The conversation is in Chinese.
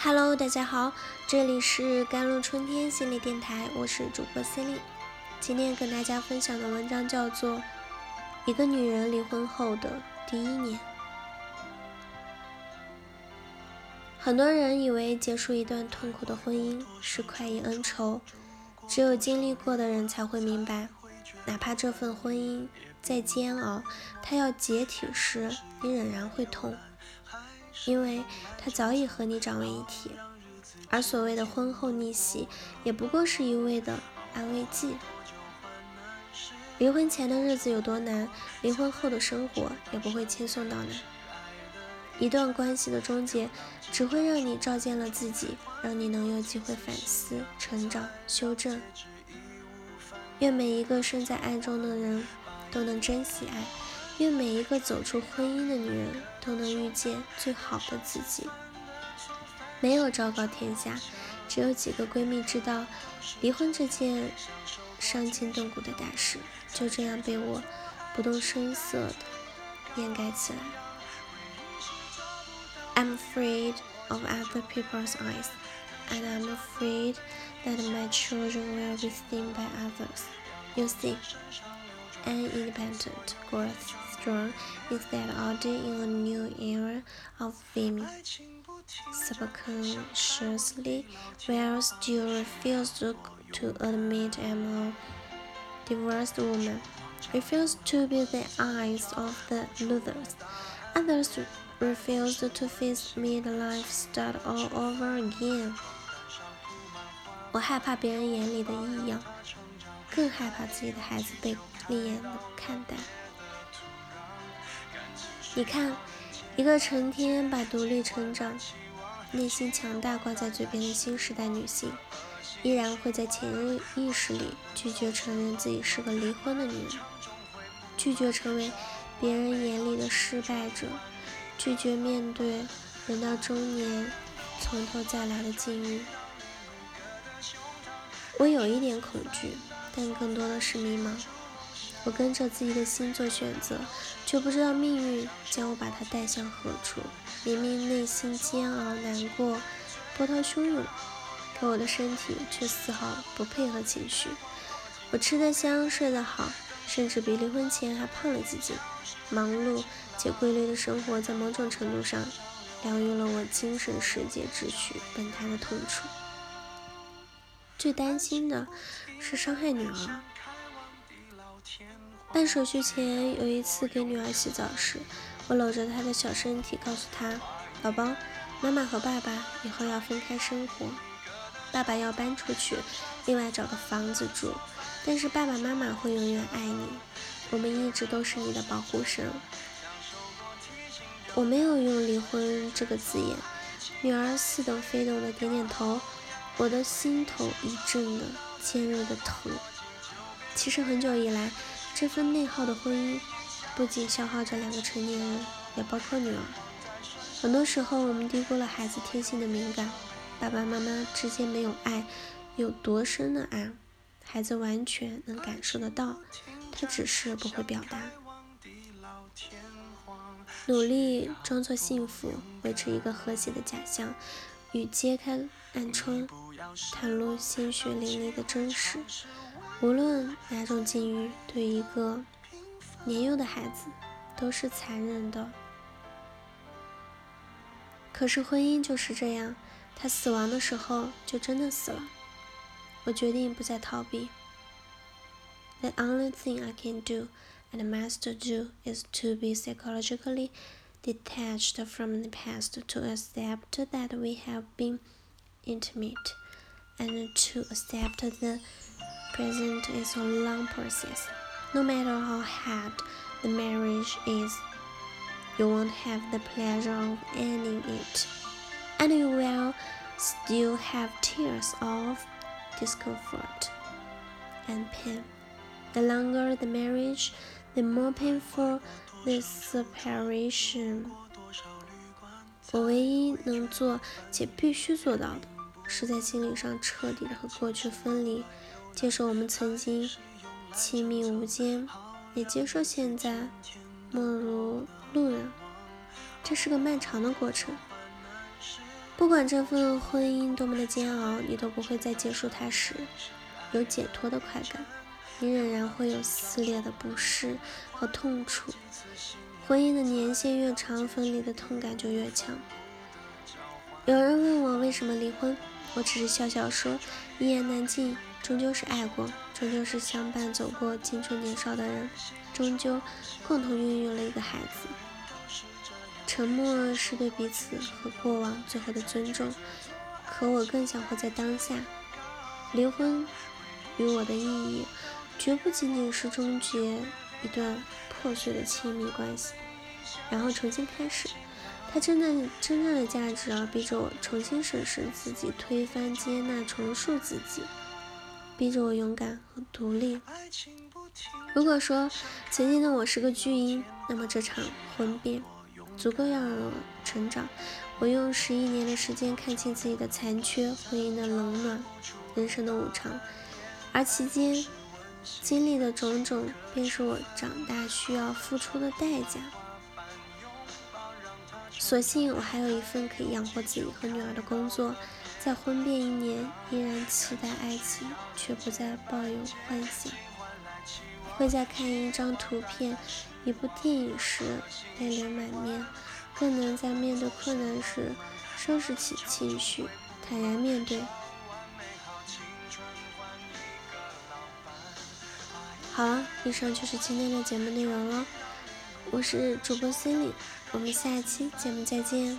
Hello，大家好，这里是甘露春天心理电台，我是主播 c e l i n e 今天跟大家分享的文章叫做《一个女人离婚后的第一年》。很多人以为结束一段痛苦的婚姻是快意恩仇，只有经历过的人才会明白，哪怕这份婚姻再煎熬，它要解体时，你仍然会痛。因为他早已和你长为一体，而所谓的婚后逆袭，也不过是一味的安慰剂。离婚前的日子有多难，离婚后的生活也不会轻松到哪。一段关系的终结，只会让你照见了自己，让你能有机会反思、成长、修正。愿每一个身在爱中的人都能珍惜爱。愿每一个走出婚姻的女人都能遇见最好的自己。没有昭告天下，只有几个闺蜜知道，离婚这件伤筋动骨的大事，就这样被我不动声色的掩盖起来。I'm afraid of other people's eyes, and I'm afraid that my children will be seen by others. You see, an independent growth strong is that order in a new era of women. Subconsciously, while still refuse to, to admit I'm a divorced woman, refuse to be the eyes of the losers. Others refuse to face me the life start all over again. 我害怕别人眼里的异样，更害怕自己的孩子被另眼的看待。 你看，一个成天把独立成长、内心强大挂在嘴边的新时代女性，依然会在潜意识里拒绝承认自己是个离婚的女人，拒绝成为别人眼里的失败者，拒绝面对人到中年从头再来的境遇。我有一点恐惧，但更多的是迷茫。我跟着自己的心做选择，却不知道命运将我把它带向何处。明明内心煎熬难过，波涛汹涌，可我的身体却丝毫不配合情绪。我吃得香，睡得好，甚至比离婚前还胖了几斤。忙碌且规律的生活，在某种程度上疗愈了我精神世界秩序崩塌的痛楚。最担心的是伤害女儿。办手续前，有一次给女儿洗澡时，我搂着她的小身体，告诉她：“宝宝，妈妈和爸爸以后要分开生活，爸爸要搬出去，另外找个房子住。但是爸爸妈妈会永远爱你，我们一直都是你的保护神。”我没有用离婚这个字眼，女儿似懂非懂的点点头，我的心头一阵的尖锐的疼。其实很久以来。这份内耗的婚姻，不仅消耗着两个成年人，也包括女儿。很多时候，我们低估了孩子天性的敏感。爸爸妈妈之间没有爱，有多深的爱，孩子完全能感受得到，他只是不会表达。努力装作幸福，维持一个和谐的假象，与揭开暗疮，袒露鲜血淋漓的真实。无论哪种境遇，对一个年幼的孩子都是残忍的。可是婚姻就是这样，他死亡的时候就真的死了。我决定不再逃避。The only thing I can do and must do is to be psychologically detached from the past, to accept that we have been intimate, and to accept the present is a long process. No matter how hard the marriage is, you won't have the pleasure of ending it, and you will still have tears of discomfort and pain. The longer the marriage, the more painful the separation. 我唯一能做且必须做到的，是在心理上彻底的和过去分离。 接受我们曾经亲密无间，也接受现在莫如路人。这是个漫长的过程。不管这份婚姻多么的煎熬，你都不会在结束它时有解脱的快感，你仍然会有撕裂的不适和痛楚。婚姻的年限越长，分离的痛感就越强。有人问我为什么离婚，我只是笑笑说，一言难尽，终究是爱过，终究是相伴走过青春年少的人，终究共同孕育了一个孩子。沉默是对彼此和过往最后的尊重，可我更想活在当下。离婚与我的意义，绝不仅仅是终结一段破碎的亲密关系，然后重新开始。它真正真正的价值，而逼着我重新审视自己，推翻、接纳、重塑自己，逼着我勇敢和独立。如果说曾经的我是个巨婴，那么这场婚变。足够让我成长。我用十一年的时间看清自己的残缺、婚姻的冷暖、人生的无常，而期间经历的种种，便是我长大需要付出的代价。所幸我还有一份可以养活自己和女儿的工作，在婚变一年，依然期待爱情，却不再抱有幻想。会在看一张图片。一部电影时泪流满面，更能在面对困难时收拾起情绪，坦然面对。好了，以上就是今天的节目内容了。我是主播心里，我们下期节目再见。